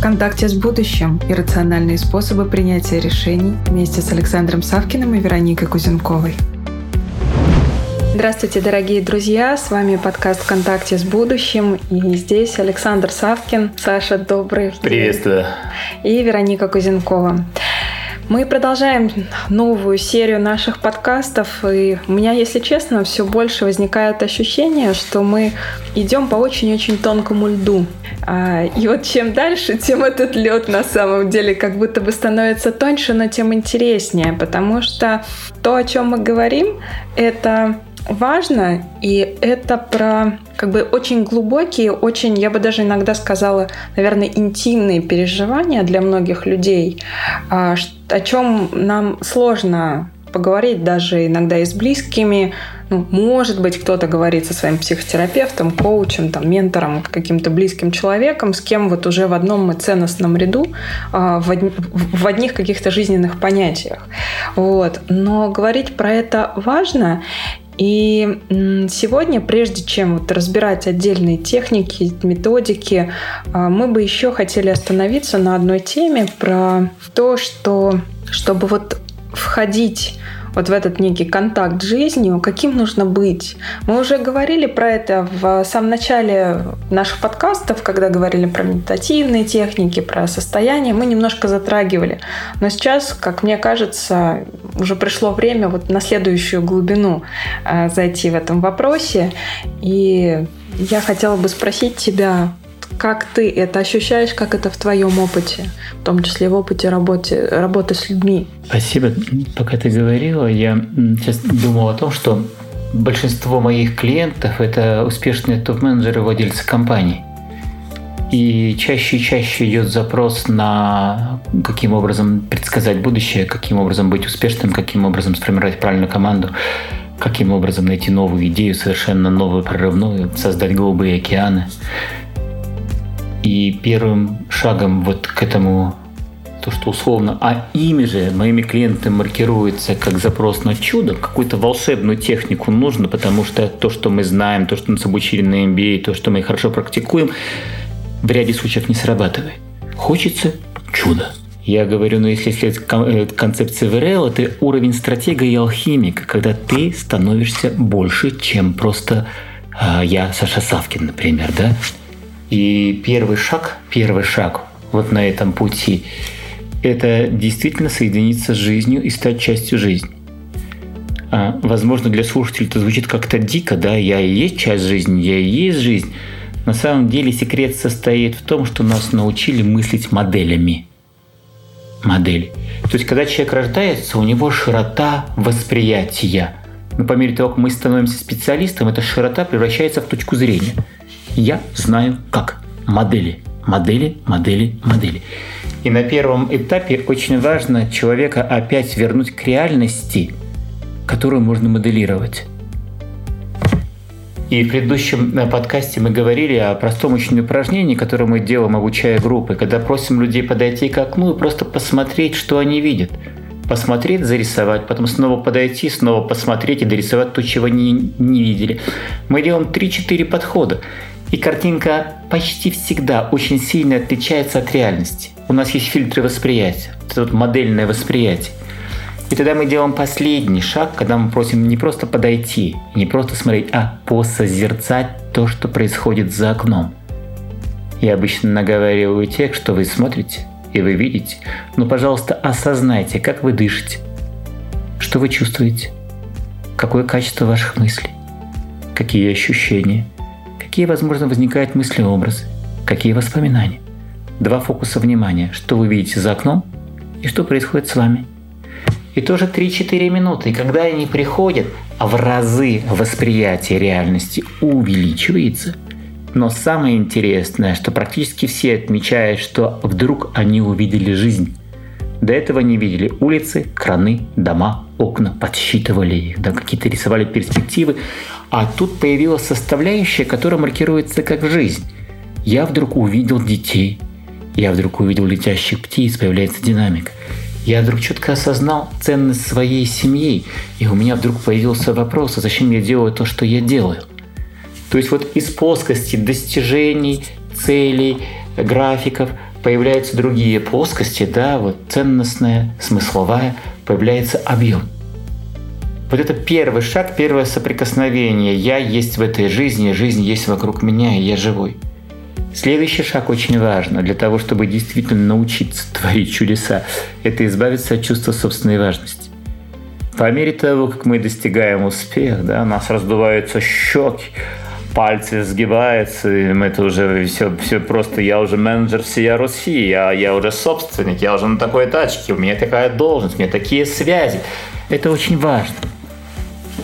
В контакте с будущим и рациональные способы принятия решений вместе с Александром Савкиным и Вероникой Кузенковой. Здравствуйте, дорогие друзья! С вами подкаст «ВКонтакте с будущим». И здесь Александр Савкин. Саша, добрый Приветствую. И Вероника Кузенкова. Мы продолжаем новую серию наших подкастов, и у меня, если честно, все больше возникает ощущение, что мы идем по очень-очень тонкому льду. А, и вот чем дальше, тем этот лед на самом деле как будто бы становится тоньше, но тем интереснее, потому что то, о чем мы говорим, это важно, и это про как бы очень глубокие, очень, я бы даже иногда сказала, наверное, интимные переживания для многих людей, а, о чем нам сложно поговорить даже иногда и с близкими. Ну, может быть, кто-то говорит со своим психотерапевтом, коучем, там, ментором, каким-то близким человеком, с кем вот уже в одном ценностном ряду, а, в одних каких-то жизненных понятиях. Вот. Но говорить про это важно, и сегодня, прежде чем вот разбирать отдельные техники, методики, а, мы бы еще хотели остановиться на одной теме про то, что чтобы вот входить вот в этот некий контакт с жизнью, каким нужно быть. Мы уже говорили про это в самом начале наших подкастов, когда говорили про медитативные техники, про состояние, мы немножко затрагивали. Но сейчас, как мне кажется, уже пришло время вот на следующую глубину э, зайти в этом вопросе. И я хотела бы спросить тебя, как ты это ощущаешь, как это в твоем опыте, в том числе в опыте работы, работы с людьми? Спасибо. Пока ты говорила, я сейчас думал о том, что большинство моих клиентов – это успешные топ-менеджеры, владельцы компаний. И чаще и чаще идет запрос на каким образом предсказать будущее, каким образом быть успешным, каким образом сформировать правильную команду, каким образом найти новую идею, совершенно новую, прорывную, создать голубые океаны. И первым шагом вот к этому то, что условно, а ими же моими клиентами маркируется как запрос на чудо, какую-то волшебную технику нужно, потому что то, что мы знаем, то, что нас обучили на MBA, то, что мы хорошо практикуем, в ряде случаев не срабатывает. Хочется чудо. Я говорю, ну если следовать э, концепции ВРЛ, это уровень стратега и алхимика, когда ты становишься больше, чем просто э, я, Саша Савкин, например, да? И первый шаг, первый шаг вот на этом пути, это действительно соединиться с жизнью и стать частью жизни. А, возможно, для слушателей это звучит как-то дико, да, я и есть часть жизни, я и есть жизнь. На самом деле секрет состоит в том, что нас научили мыслить моделями. Модели. То есть, когда человек рождается, у него широта восприятия. Но по мере того, как мы становимся специалистом, эта широта превращается в точку зрения – я знаю как. Модели, модели, модели, модели. И на первом этапе очень важно человека опять вернуть к реальности, которую можно моделировать. И в предыдущем э, подкасте мы говорили о простом очень упражнении, которое мы делаем, обучая группы, когда просим людей подойти к окну и просто посмотреть, что они видят. Посмотреть, зарисовать, потом снова подойти, снова посмотреть и дорисовать то, чего они не видели. Мы делаем 3-4 подхода. И картинка почти всегда очень сильно отличается от реальности. У нас есть фильтры восприятия, это вот модельное восприятие. И тогда мы делаем последний шаг, когда мы просим не просто подойти, не просто смотреть, а посозерцать то, что происходит за окном. Я обычно наговариваю тех, что вы смотрите и вы видите, но, пожалуйста, осознайте, как вы дышите, что вы чувствуете, какое качество ваших мыслей, какие ощущения – Какие, возможно, возникают мысли образы? Какие воспоминания? Два фокуса внимания. Что вы видите за окном и что происходит с вами. И тоже 3-4 минуты. И когда они приходят, а в разы восприятие реальности увеличивается. Но самое интересное, что практически все отмечают, что вдруг они увидели жизнь. До этого не видели улицы, краны, дома, окна, подсчитывали их, да, какие-то рисовали перспективы. А тут появилась составляющая, которая маркируется как жизнь. Я вдруг увидел детей. Я вдруг увидел летящих птиц, появляется динамика. Я вдруг четко осознал ценность своей семьи, и у меня вдруг появился вопрос, а зачем я делаю то, что я делаю? То есть вот из плоскости достижений, целей, графиков появляются другие плоскости, да, вот ценностная, смысловая, появляется объем. Вот это первый шаг, первое соприкосновение. Я есть в этой жизни, жизнь есть вокруг меня, и я живой. Следующий шаг очень важно для того, чтобы действительно научиться творить чудеса. Это избавиться от чувства собственной важности. По мере того, как мы достигаем успеха, да, у нас раздуваются щеки, пальцы сгибаются, и это уже все, все просто, я уже менеджер всей Руси, я, я уже собственник, я уже на такой тачке, у меня такая должность, у меня такие связи. Это очень важно.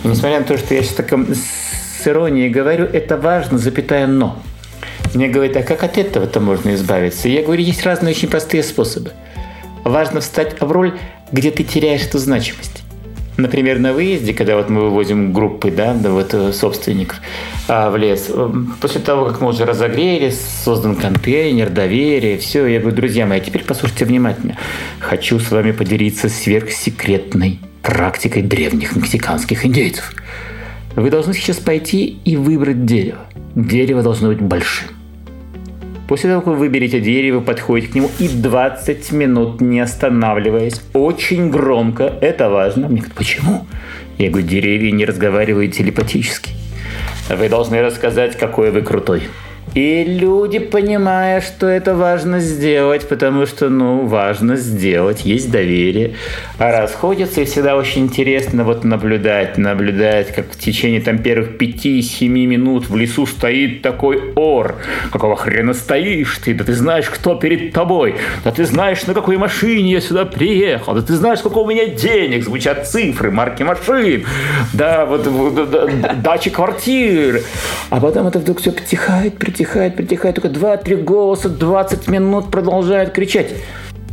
И несмотря на то, что я сейчас так с иронией говорю, это важно, запятая «но». Мне говорят, а как от этого-то можно избавиться? я говорю, есть разные очень простые способы. Важно встать в роль, где ты теряешь эту значимость. Например, на выезде, когда вот мы вывозим группы, да, да вот э, собственников а, в лес, э, после того, как мы уже разогрели, создан контейнер, доверие, все, я говорю, друзья мои, а теперь послушайте внимательно. Хочу с вами поделиться сверхсекретной практикой древних мексиканских индейцев. Вы должны сейчас пойти и выбрать дерево. Дерево должно быть большим. После того, как вы выберете дерево, подходите к нему и 20 минут не останавливаясь, очень громко, это важно. Мне говорят, почему? Я говорю, деревья не разговаривают телепатически. Вы должны рассказать, какой вы крутой. И люди, понимая, что это важно сделать, потому что, ну, важно сделать, есть доверие, а расходятся, и всегда очень интересно вот наблюдать, наблюдать, как в течение там первых пяти-семи минут в лесу стоит такой ор. Какого хрена стоишь ты? Да ты знаешь, кто перед тобой. Да ты знаешь, на какой машине я сюда приехал. Да ты знаешь, сколько у меня денег. Звучат цифры, марки машин. Да, вот, вот да, дачи квартир. А потом это вдруг все притихает, притихает притихает, притихает, только 2-3 голоса 20 минут продолжают кричать.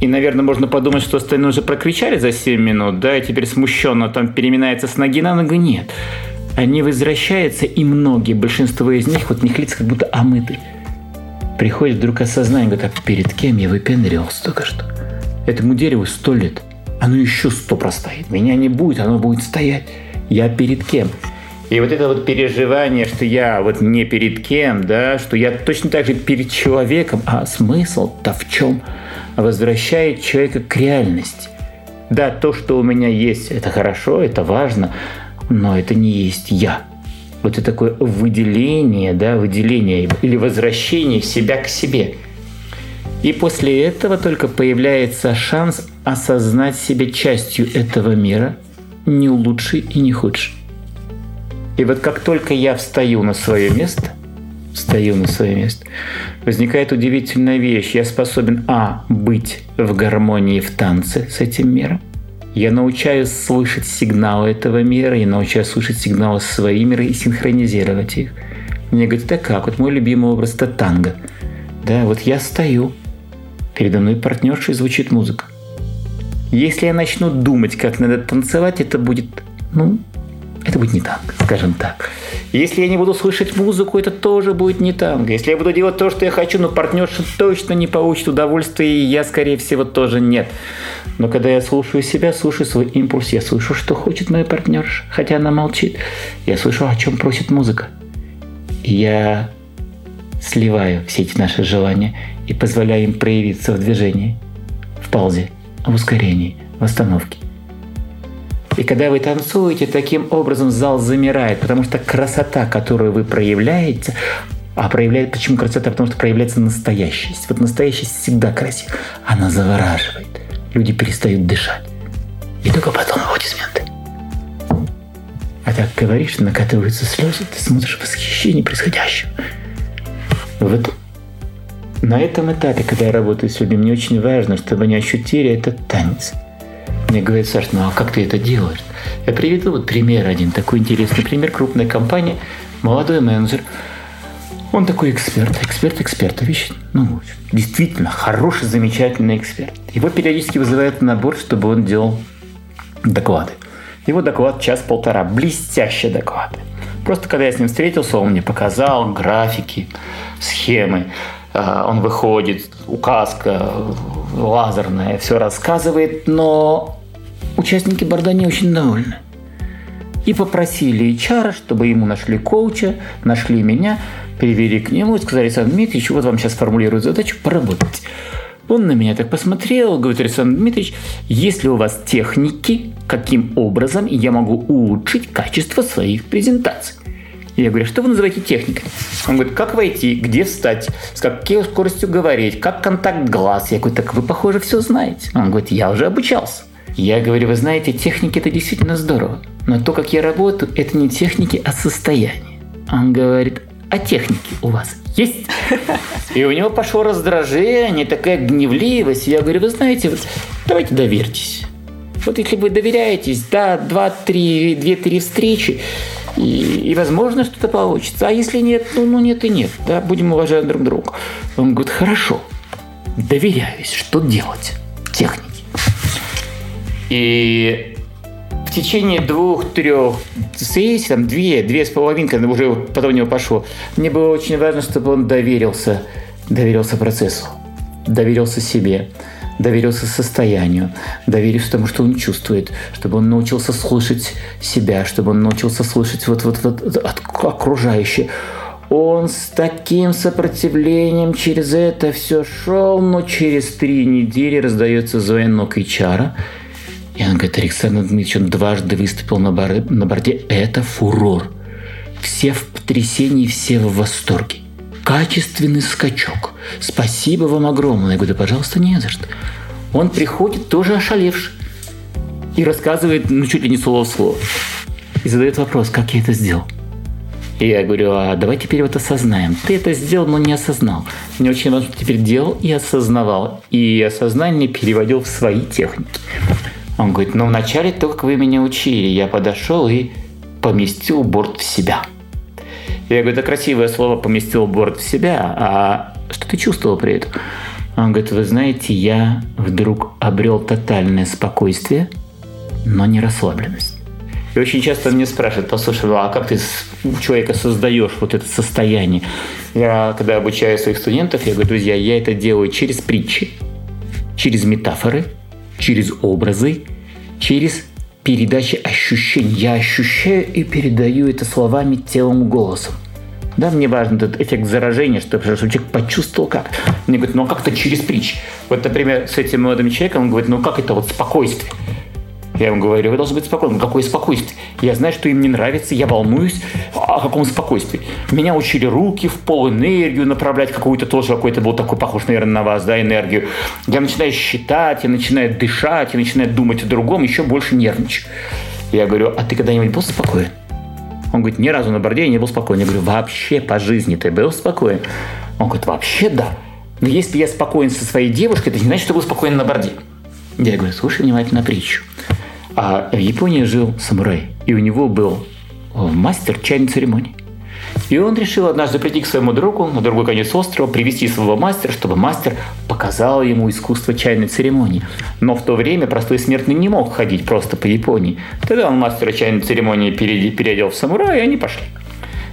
И, наверное, можно подумать, что остальные уже прокричали за 7 минут, да, и теперь смущенно там переминается с ноги на ногу. Нет. Они возвращаются, и многие, большинство из них, вот у них лица как будто омыты. Приходит вдруг осознание, говорит, а перед кем я выпендривался только что? Этому дереву сто лет. Оно еще сто простоит. Меня не будет, оно будет стоять. Я перед кем? И вот это вот переживание, что я вот не перед кем, да, что я точно так же перед человеком, а смысл-то в чем? Возвращает человека к реальности. Да, то, что у меня есть, это хорошо, это важно, но это не есть я. Вот это такое выделение, да, выделение или возвращение себя к себе. И после этого только появляется шанс осознать себя частью этого мира, не лучший и не худший. И вот как только я встаю на свое место, встаю на свое место, возникает удивительная вещь. Я способен, а, быть в гармонии, в танце с этим миром. Я научаюсь слышать сигналы этого мира, я научаюсь слышать сигналы своего мира и синхронизировать их. Мне говорят, это как? Вот мой любимый образ – это танго. Да, вот я стою, передо мной партнерша и звучит музыка. Если я начну думать, как надо танцевать, это будет, ну, это будет не танго, скажем так. Если я не буду слышать музыку, это тоже будет не танго. Если я буду делать то, что я хочу, но партнерша точно не получит удовольствия, и я, скорее всего, тоже нет. Но когда я слушаю себя, слушаю свой импульс, я слышу, что хочет моя партнерша, хотя она молчит. Я слышу, о чем просит музыка. Я сливаю все эти наши желания и позволяю им проявиться в движении, в паузе, в ускорении, в остановке. И когда вы танцуете, таким образом зал замирает, потому что красота, которую вы проявляете, а проявляет, почему красота? Потому что проявляется настоящесть. Вот настоящесть всегда красива. Она завораживает. Люди перестают дышать. И только потом аплодисменты. А так говоришь, накатываются слезы, ты смотришь восхищение происходящего. Вот на этом этапе, когда я работаю с людьми, мне очень важно, чтобы они ощутили этот танец – мне говорит, Саш, ну а как ты это делаешь? Я приведу вот пример один, такой интересный пример. Крупная компания, молодой менеджер. Он такой эксперт, эксперт эксперта, вещь, ну, действительно хороший, замечательный эксперт. Его периодически вызывают на борт, чтобы он делал доклады. Его доклад час-полтора, блестящие доклады. Просто когда я с ним встретился, он мне показал графики, схемы. А, он выходит, указка лазерная, все рассказывает, но участники борда не очень довольны. И попросили HR, чтобы ему нашли коуча, нашли меня, привели к нему и сказали, Александр Дмитриевич, вот вам сейчас формулируют задачу поработать. Он на меня так посмотрел, говорит, Александр Дмитриевич, есть ли у вас техники, каким образом я могу улучшить качество своих презентаций? Я говорю, что вы называете техникой? Он говорит, как войти, где встать, с какой скоростью говорить, как контакт глаз. Я говорю, так вы, похоже, все знаете. Он говорит, я уже обучался. Я говорю, вы знаете, техники это действительно здорово. Но то, как я работаю, это не техники, а состояние. Он говорит, а техники у вас есть? И у него пошло раздражение, такая гневливость. Я говорю, вы знаете, давайте доверьтесь. Вот если вы доверяетесь, да, два-три, две-три встречи, и, и возможно, что-то получится. А если нет, ну, ну нет и нет. Да, будем уважать друг друга. Он говорит, хорошо, доверяюсь, что делать? И в течение двух-трех сессий, там две, две с половинкой, уже потом у него пошло, мне было очень важно, чтобы он доверился, доверился процессу, доверился себе доверился состоянию, доверился тому, что он чувствует, чтобы он научился слышать себя, чтобы он научился слышать вот, вот, вот окружающее. Он с таким сопротивлением через это все шел, но через три недели раздается звонок HR. И он говорит, Александр Дмитриевич, он дважды выступил на, бар, на борде. Это фурор. Все в потрясении, все в восторге качественный скачок. Спасибо вам огромное. Я говорю, да пожалуйста, не за что. Он приходит тоже ошалевший и рассказывает, ну, чуть ли не слово в слово. И задает вопрос, как я это сделал. И я говорю, а давай теперь вот осознаем. Ты это сделал, но не осознал. Мне очень важно, что теперь делал и осознавал. И осознание переводил в свои техники. Он говорит, ну вначале то, как вы меня учили, я подошел и поместил борт в себя – я говорю, это красивое слово поместил борт в себя, а что ты чувствовал при этом? Он говорит, вы знаете, я вдруг обрел тотальное спокойствие, но не расслабленность. И очень часто мне спрашивают, послушай, а как ты у человека создаешь вот это состояние? Я, когда обучаю своих студентов, я говорю, друзья, я это делаю через притчи, через метафоры, через образы, через передачи ощущений. Я ощущаю и передаю это словами, телом, голосом. Да, мне важен этот эффект заражения, чтобы, человек почувствовал как. Мне говорят, ну а как-то через притч. Вот, например, с этим молодым человеком, он говорит, ну как это вот спокойствие? Я ему говорю, вы должны быть спокойны. Какое спокойствие? Я знаю, что им не нравится, я волнуюсь. О каком спокойствии? Меня учили руки в пол, энергию направлять какую-то тоже, какой-то был такой похож, наверное, на вас, да, энергию. Я начинаю считать, я начинаю дышать, я начинаю думать о другом, еще больше нервничаю. Я говорю, а ты когда-нибудь был спокоен? Он говорит, ни разу на борде я не был спокоен. Я говорю, вообще по жизни ты был спокоен? Он говорит, вообще да. Но если я спокоен со своей девушкой, это не значит, что был спокоен на борде. Я говорю, слушай внимательно притчу. А в Японии жил самурай, и у него был э, мастер чайной церемонии. И он решил однажды прийти к своему другу на другой конец острова, привести своего мастера, чтобы мастер показал ему искусство чайной церемонии. Но в то время простой смертный не мог ходить просто по Японии. Тогда он мастера чайной церемонии переодел в самурая, и они пошли.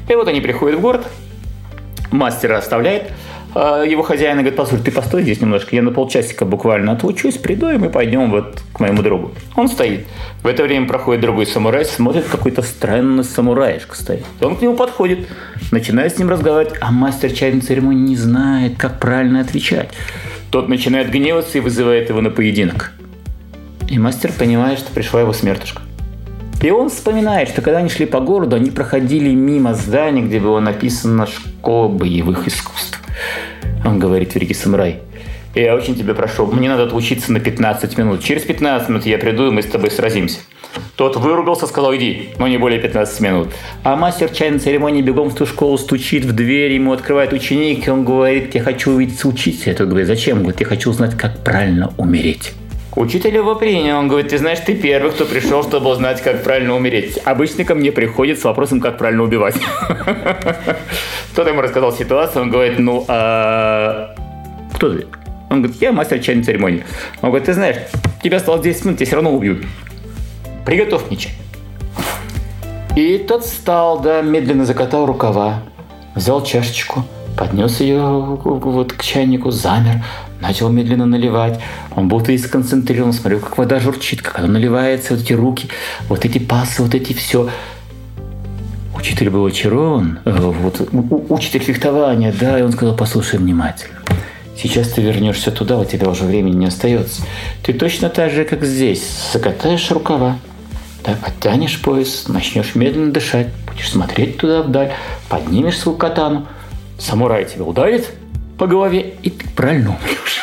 И вот они приходят в город, мастера оставляет, его хозяин говорит, послушай, ты постой здесь немножко, я на полчасика буквально отлучусь, приду, и мы пойдем вот к моему другу. Он стоит. В это время проходит другой самурай, смотрит, какой-то странный самураишка стоит. Он к нему подходит, начинает с ним разговаривать, а мастер чайной церемонии не знает, как правильно отвечать. Тот начинает гневаться и вызывает его на поединок. И мастер понимает, что пришла его смертушка. И он вспоминает, что когда они шли по городу, они проходили мимо здания, где было написано «Школа боевых искусств». Он говорит, великий самурай, я очень тебя прошу, мне надо отлучиться на 15 минут. Через 15 минут я приду, и мы с тобой сразимся. Тот выругался, сказал, иди, но не более 15 минут. А мастер чайной церемонии бегом в ту школу стучит в дверь, ему открывает ученик, и он говорит, я хочу увидеть учителя. Тот говорит, зачем? Он говорит, я хочу узнать, как правильно умереть. Учитель его принял. Он говорит, ты знаешь, ты первый, кто пришел, чтобы узнать, как правильно умереть. Обычно ко мне приходит с вопросом, как правильно убивать. Кто-то ему рассказал ситуацию, он говорит, ну, а... кто ты? Он говорит, я мастер чайной церемонии. Он говорит, ты знаешь, тебя осталось 10 минут, тебя все равно убьют. Приготовь мне чай. И тот встал, да, медленно закатал рукава, взял чашечку, поднес ее вот к чайнику, замер, начал медленно наливать. Он был весь сконцентрирован, смотрел, как вода журчит, как она наливается, вот эти руки, вот эти пасы, вот эти все. Учитель был очарован, э, вот, учитель фехтования, да, и он сказал, послушай внимательно. Сейчас ты вернешься туда, у тебя уже времени не остается. Ты точно так же, как здесь, закатаешь рукава, да, подтянешь пояс, начнешь медленно дышать, будешь смотреть туда вдаль, поднимешь свою катану, самурай тебя ударит по голове, и ты правильно умрешь.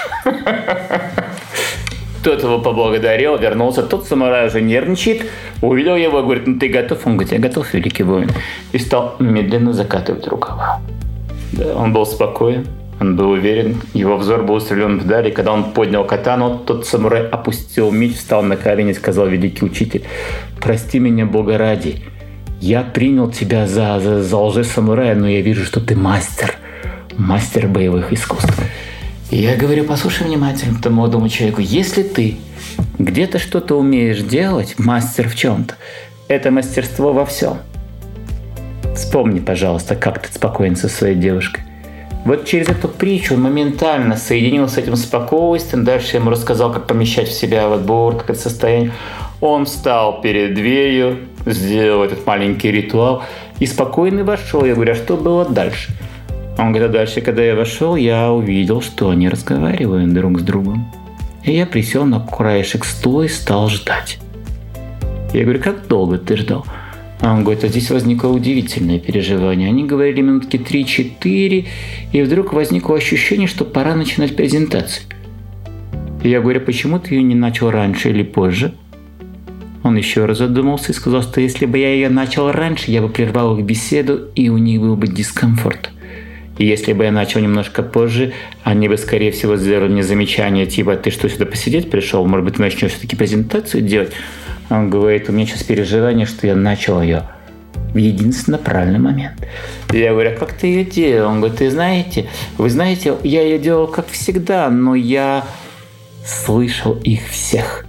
Тот его поблагодарил, вернулся. Тот самурай уже нервничает. Увидел его, говорит, ну ты готов? Он говорит, я готов, великий воин. И стал медленно закатывать рукава. Да, он был спокоен, он был уверен, его взор был устремлен вдаль, и когда он поднял катану, тот самурай опустил меч, встал на колени и сказал, великий учитель, прости меня, Бога ради, я принял тебя за, за, за лже-самурая, но я вижу, что ты мастер, мастер боевых искусств. Я говорю, послушай внимательно этому молодому человеку, если ты где-то что-то умеешь делать, мастер в чем-то, это мастерство во всем. Вспомни, пожалуйста, как ты спокоен со своей девушкой. Вот через эту притчу он моментально соединился с этим спокойствием. Дальше я ему рассказал, как помещать в себя вот бур, как это состояние. Он встал перед дверью, сделал этот маленький ритуал и спокойно вошел. Я говорю, а что было дальше? Он говорит, а дальше, когда я вошел, я увидел, что они разговаривают друг с другом. И я присел на краешек стула и стал ждать. Я говорю, как долго ты ждал? А он говорит, а здесь возникло удивительное переживание. Они говорили минутки 3-4, и вдруг возникло ощущение, что пора начинать презентацию. Я говорю, почему ты ее не начал раньше или позже? Он еще раз задумался и сказал, что если бы я ее начал раньше, я бы прервал их беседу, и у них был бы дискомфорт. И если бы я начал немножко позже, они бы, скорее всего, сделали мне замечание, типа, ты что, сюда посидеть пришел? Может быть, ты начнешь все-таки презентацию делать? Он говорит, у меня сейчас переживание, что я начал ее в единственно правильный момент. Я говорю, а как ты ее делал? Он говорит, ты знаете, вы знаете, я ее делал как всегда, но я слышал их всех.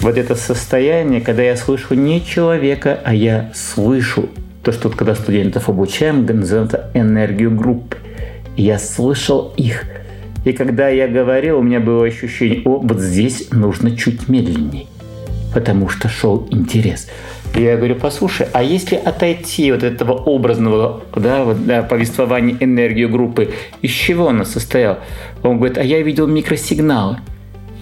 Вот это состояние, когда я слышу не человека, а я слышу то, что вот когда студентов обучаем, называем это энергию группы. Я слышал их. И когда я говорил, у меня было ощущение, о, вот здесь нужно чуть медленнее потому что шел интерес. И я говорю, послушай, а если отойти от этого образного да, вот, да, повествования энергию группы, из чего она состояла? Он говорит, а я видел микросигналы.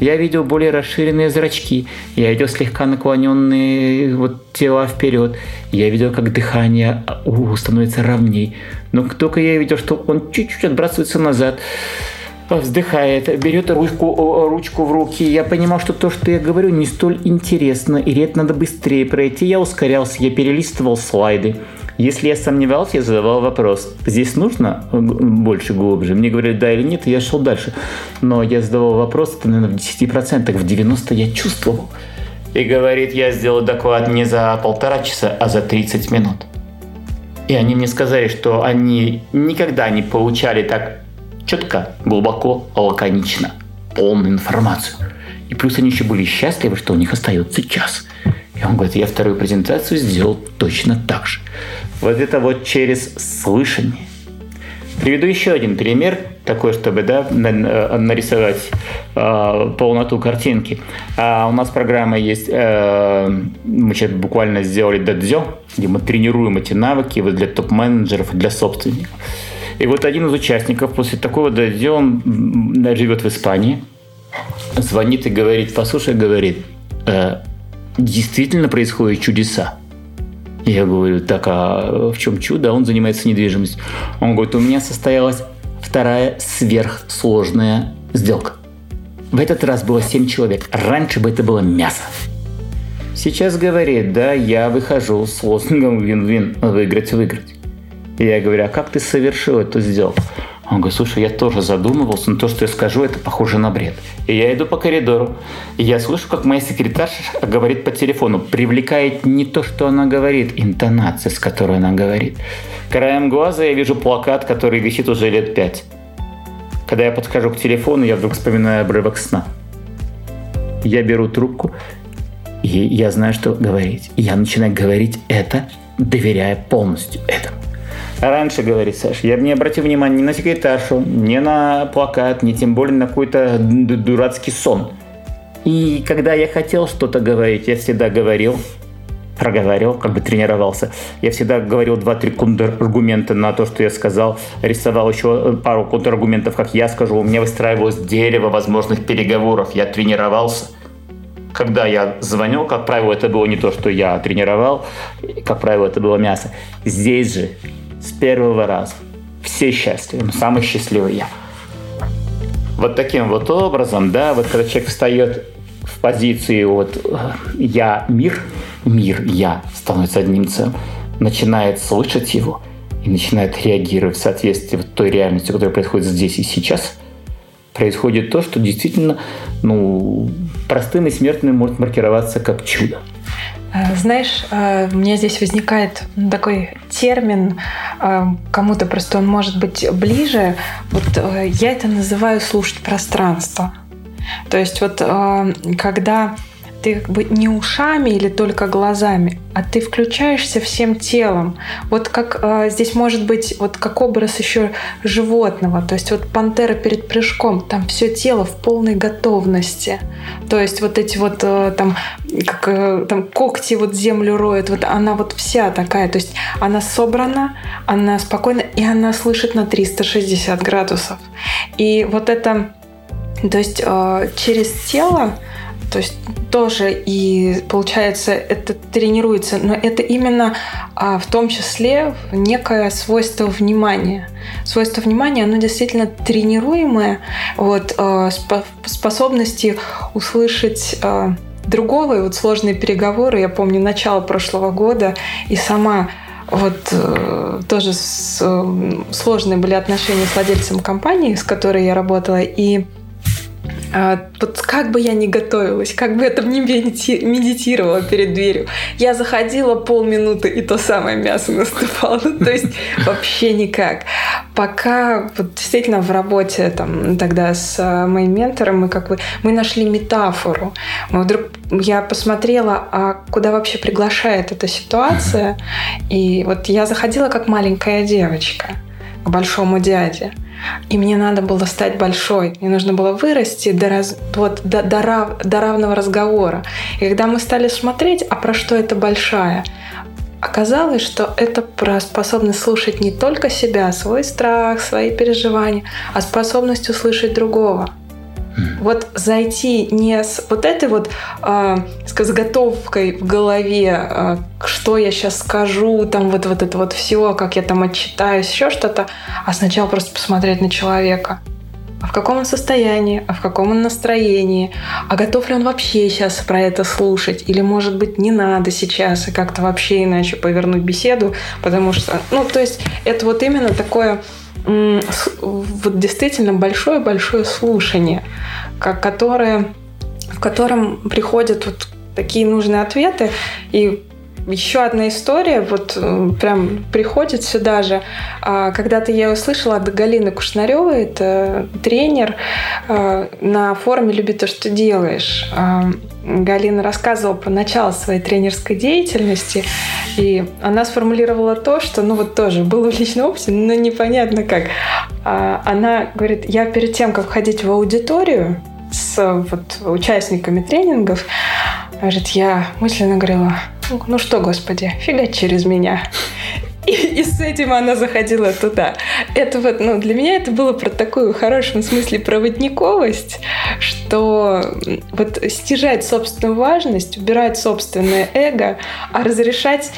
Я видел более расширенные зрачки, я видел слегка наклоненные вот тела вперед, я видел, как дыхание у, становится ровней. Но только я видел, что он чуть-чуть отбрасывается назад, вздыхает, берет ручку, ручку в руки. Я понимал, что то, что я говорю, не столь интересно, и это надо быстрее пройти. Я ускорялся, я перелистывал слайды. Если я сомневался, я задавал вопрос. Здесь нужно больше глубже? Мне говорили да или нет, и я шел дальше. Но я задавал вопрос, это, наверное, в 10%, в 90% я чувствовал. И говорит, я сделал доклад не за полтора часа, а за 30 минут. И они мне сказали, что они никогда не получали так четко, глубоко, лаконично, полную информацию. И плюс они еще были счастливы, что у них остается час. И он говорит, я вторую презентацию сделал точно так же. Вот это вот через слышание. Приведу еще один пример, такой, чтобы да, нарисовать э, полноту картинки. А у нас программа есть, э, мы сейчас буквально сделали дадзё, где мы тренируем эти навыки для топ-менеджеров, для собственников. И вот один из участников после такого дойдя, он живет в Испании, звонит и говорит, послушай, говорит, э, действительно происходят чудеса. Я говорю, так, а в чем чудо? Он занимается недвижимостью. Он говорит, у меня состоялась вторая сверхсложная сделка. В этот раз было 7 человек. Раньше бы это было мясо. Сейчас говорит, да, я выхожу с лозунгом вин-вин, выиграть-выиграть. Я говорю, а как ты совершил эту сделку? Он говорит, слушай, я тоже задумывался, но то, что я скажу, это похоже на бред. И я иду по коридору, и я слышу, как моя секретарша говорит по телефону. Привлекает не то, что она говорит, интонация, с которой она говорит. Краем глаза я вижу плакат, который висит уже лет пять. Когда я подхожу к телефону, я вдруг вспоминаю обрывок сна. Я беру трубку, и я знаю, что говорить. Я начинаю говорить это, доверяя полностью этому. Раньше, говорит Саша, я бы не обратил внимания ни на секретаршу, ни на плакат, ни тем более на какой-то дурацкий сон. И когда я хотел что-то говорить, я всегда говорил проговаривал, как бы тренировался. Я всегда говорил два-три контраргумента на то, что я сказал, рисовал еще пару контраргументов, как я скажу. У меня выстраивалось дерево возможных переговоров. Я тренировался. Когда я звонил, как правило, это было не то, что я тренировал, как правило, это было мясо. Здесь же, с первого раза, все счастливы, самый счастливый я. Вот таким вот образом, да, вот когда человек встает в позиции вот «я мир», мир «я» становится одним целым, начинает слышать его и начинает реагировать в соответствии с той реальностью, которая происходит здесь и сейчас, происходит то, что действительно ну, простым и смертным может маркироваться как чудо. Э, знаешь, э, у меня здесь возникает такой термин, э, кому-то просто он может быть ближе. Вот я это называю слушать пространство. То есть вот когда ты как бы не ушами или только глазами, а ты включаешься всем телом. Вот как э, здесь может быть вот как образ еще животного, то есть вот пантера перед прыжком, там все тело в полной готовности. То есть вот эти вот э, там как э, там когти вот землю роют, вот она вот вся такая, то есть она собрана, она спокойна и она слышит на 360 градусов. И вот это, то есть э, через тело то есть тоже и получается это тренируется, но это именно а, в том числе некое свойство внимания. Свойство внимания, оно действительно тренируемое, вот, а, способности услышать а, другого, и вот сложные переговоры, я помню начало прошлого года, и сама вот э, тоже с, э, сложные были отношения с владельцем компании, с которой я работала, и вот как бы я ни готовилась, как бы я там не медитировала перед дверью, я заходила полминуты, и то самое мясо наступало. Ну, то есть вообще никак. Пока вот действительно в работе там тогда с а, моим ментором мы как бы мы нашли метафору. Мы вдруг я посмотрела, а куда вообще приглашает эта ситуация. И вот я заходила как маленькая девочка к большому дяде. И мне надо было стать большой. Мне нужно было вырасти до, раз, вот, до, до, рав, до равного разговора. И когда мы стали смотреть, а про что это большая, оказалось, что это про способность слушать не только себя, свой страх, свои переживания, а способность услышать другого. Вот зайти не с вот этой вот э, с заготовкой в голове, э, что я сейчас скажу, там вот, вот это вот все, как я там отчитаюсь, еще что-то, а сначала просто посмотреть на человека. А в каком он состоянии, а в каком он настроении, а готов ли он вообще сейчас про это слушать, или, может быть, не надо сейчас и как-то вообще иначе повернуть беседу, потому что, ну, то есть это вот именно такое вот действительно большое-большое слушание, которое, в котором приходят вот такие нужные ответы. И еще одна история, вот э, прям приходит сюда же. А, когда-то я услышала от Галины Кушнаревой, это тренер, а, на форуме «Люби то, что делаешь». А, Галина рассказывала про начало своей тренерской деятельности, и она сформулировала то, что, ну вот тоже было в личном опыте, но непонятно как. Она говорит, я перед тем, как входить в аудиторию с вот, участниками тренингов, говорит, я мысленно говорила, ну что, Господи, фига через меня. И, и с этим она заходила туда. Это вот, ну, для меня это было про такую в хорошем смысле проводниковость, что вот стяжать собственную важность, убирать собственное эго, а разрешать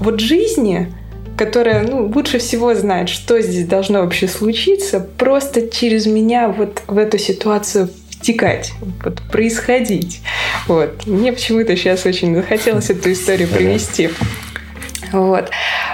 вот жизни, которая ну, лучше всего знает, что здесь должно вообще случиться, просто через меня вот в эту ситуацию втекать, вот, происходить. Вот. Мне почему-то сейчас очень захотелось эту историю привести. Вот.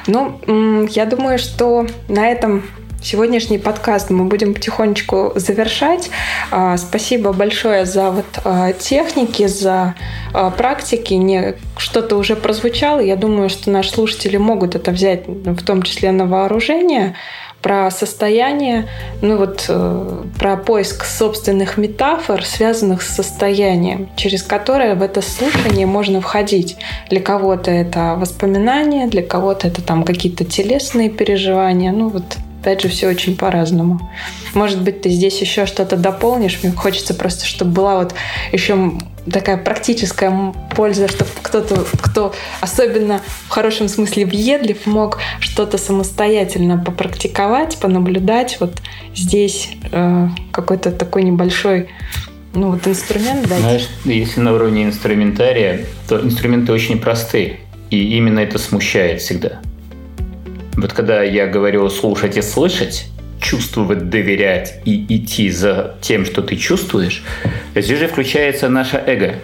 Ну, я думаю, что на этом сегодняшний подкаст мы будем потихонечку завершать. А, спасибо большое за вот а, техники, за а, практики. Не что-то уже прозвучало. Я думаю, что наши слушатели могут это взять, в том числе на вооружение про состояние, ну вот э, про поиск собственных метафор, связанных с состоянием, через которое в это слушание можно входить. Для кого-то это воспоминания, для кого-то это там какие-то телесные переживания. Ну вот опять же, все очень по-разному. Может быть, ты здесь еще что-то дополнишь. Мне хочется просто, чтобы была вот еще такая практическая польза, чтобы кто-то, кто особенно в хорошем смысле въедлив, мог что-то самостоятельно попрактиковать, понаблюдать. Вот здесь э, какой-то такой небольшой ну, вот инструмент дать. Знаешь, если на уровне инструментария, то инструменты очень простые. И именно это смущает всегда. Вот когда я говорю слушать и слышать, чувствовать, доверять и идти за тем, что ты чувствуешь, здесь же включается наше эго,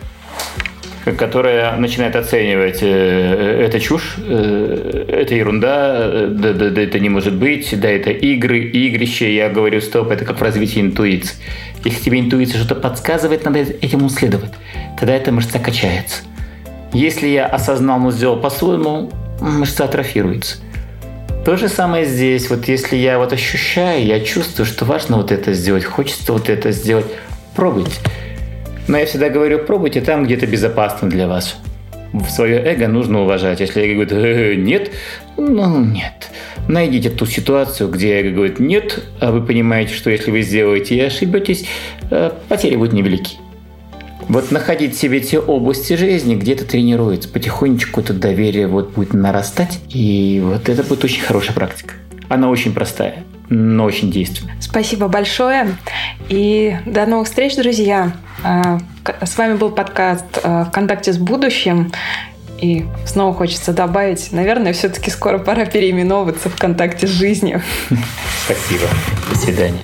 которое начинает оценивать, э, это чушь, э, это ерунда, да, да, да, это не может быть, да, это игры, игрище, я говорю, стоп, это как в развитии интуиции. Если тебе интуиция что-то подсказывает, надо этим следовать. Тогда эта мышца качается. Если я осознал, но сделал по-своему, мышца атрофируется. То же самое здесь. Вот если я вот ощущаю, я чувствую, что важно вот это сделать, хочется вот это сделать, пробуйте. Но я всегда говорю, пробуйте там, где это безопасно для вас. Свое эго нужно уважать. Если эго говорит э, нет, ну нет. Найдите ту ситуацию, где эго говорит нет, а вы понимаете, что если вы сделаете и ошибетесь, э, потери будут невелики. Вот находить себе те области жизни, где это тренируется, потихонечку это доверие вот будет нарастать, и вот это будет очень хорошая практика. Она очень простая, но очень действенная. Спасибо большое, и до новых встреч, друзья. А, с вами был подкаст а, «ВКонтакте с будущим». И снова хочется добавить, наверное, все-таки скоро пора переименовываться ВКонтакте с жизнью. Спасибо. До свидания.